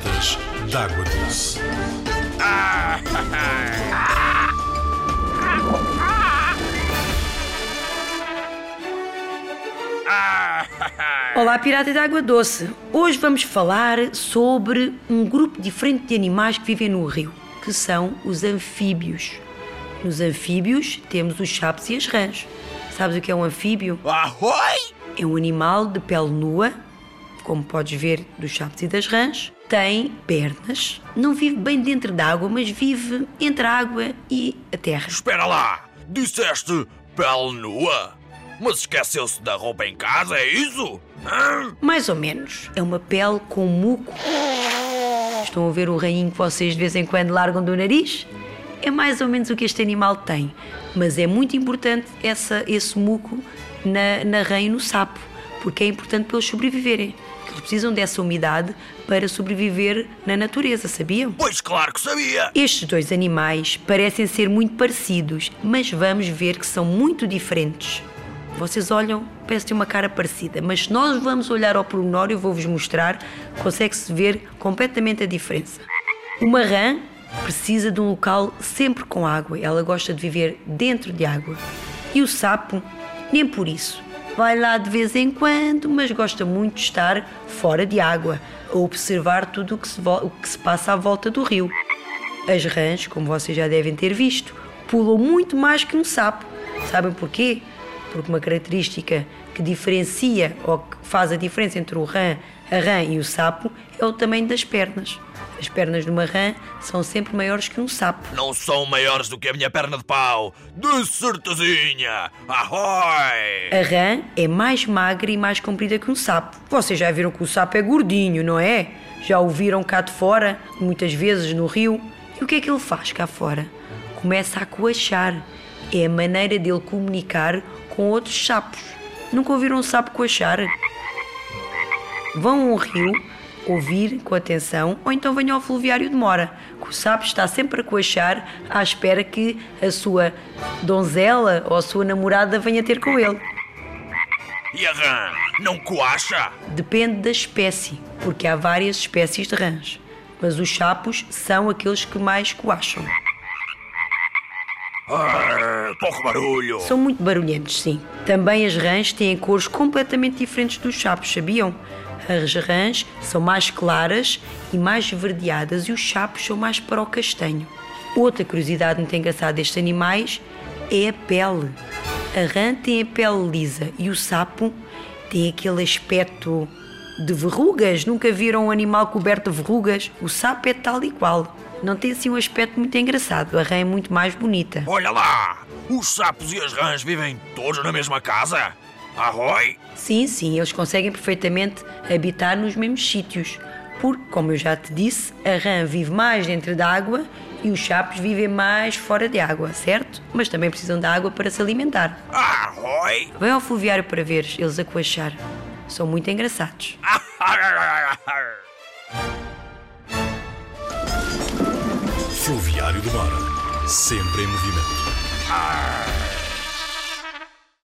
Piratas d'Água Doce. Olá, Pirata de Água Doce. Hoje vamos falar sobre um grupo diferente de animais que vivem no rio, que são os anfíbios. Nos anfíbios temos os chapos e as rãs. Sabes o que é um anfíbio? Ahoy! É um animal de pele nua, como podes ver dos chapos e das rãs. Tem pernas, não vive bem dentro da água, mas vive entre a água e a terra. Espera lá! Disseste pele nua? Mas esqueceu-se da roupa em casa, é isso? Hã? Mais ou menos. É uma pele com muco. Estão a ver o rainho que vocês de vez em quando largam do nariz? É mais ou menos o que este animal tem. Mas é muito importante essa, esse muco na, na rã e no sapo, porque é importante para eles sobreviverem. Eles precisam dessa umidade para sobreviver na natureza, sabiam? Pois claro que sabia! Estes dois animais parecem ser muito parecidos, mas vamos ver que são muito diferentes. Vocês olham, parece ter uma cara parecida, mas se nós vamos olhar ao pormenor, eu vou-vos mostrar, consegue-se ver completamente a diferença. Uma rã precisa de um local sempre com água, ela gosta de viver dentro de água. E o sapo, nem por isso. Vai lá de vez em quando, mas gosta muito de estar fora de água, a observar tudo o que se, o que se passa à volta do rio. As rãs, como vocês já devem ter visto, pulam muito mais que um sapo. Sabem porquê? Porque uma característica que diferencia ou que faz a diferença entre o rã, a rã e o sapo é o tamanho das pernas. As pernas de uma rã são sempre maiores que um sapo. Não são maiores do que a minha perna de pau! De certezinha! Ahoy! A rã é mais magra e mais comprida que um sapo. Vocês já viram que o sapo é gordinho, não é? Já o viram cá de fora, muitas vezes no rio. E o que é que ele faz cá fora? Começa a coachar. É a maneira dele comunicar com outros sapos. Nunca ouviram um sapo coachar? Vão a um rio ouvir com atenção ou então venham ao fluviário de Mora, que o sapo está sempre a coachar à espera que a sua donzela ou a sua namorada venha ter com ele. E a rã? Não coacha? Depende da espécie, porque há várias espécies de rãs, mas os sapos são aqueles que mais coacham. Ah, pouco barulho! São muito barulhentos, sim. Também as rãs têm cores completamente diferentes dos sapos, sabiam? As rãs são mais claras e mais esverdeadas e os sapos são mais para o castanho. Outra curiosidade muito engraçada destes animais é a pele. A rã tem a pele lisa e o sapo tem aquele aspecto de verrugas. Nunca viram um animal coberto de verrugas? O sapo é tal e qual. Não tem assim um aspecto muito engraçado. A rã é muito mais bonita. Olha lá! Os sapos e as rãs vivem todos na mesma casa? Ahoy! Sim, sim, eles conseguem perfeitamente habitar nos mesmos sítios. Porque, como eu já te disse, a rã vive mais dentro da água e os sapos vivem mais fora de água, certo? Mas também precisam da água para se alimentar. Ahoy! Vem ao fluviário para ver eles a coachar. São muito engraçados. Fluviário de Mora. Sempre em movimento. Arr!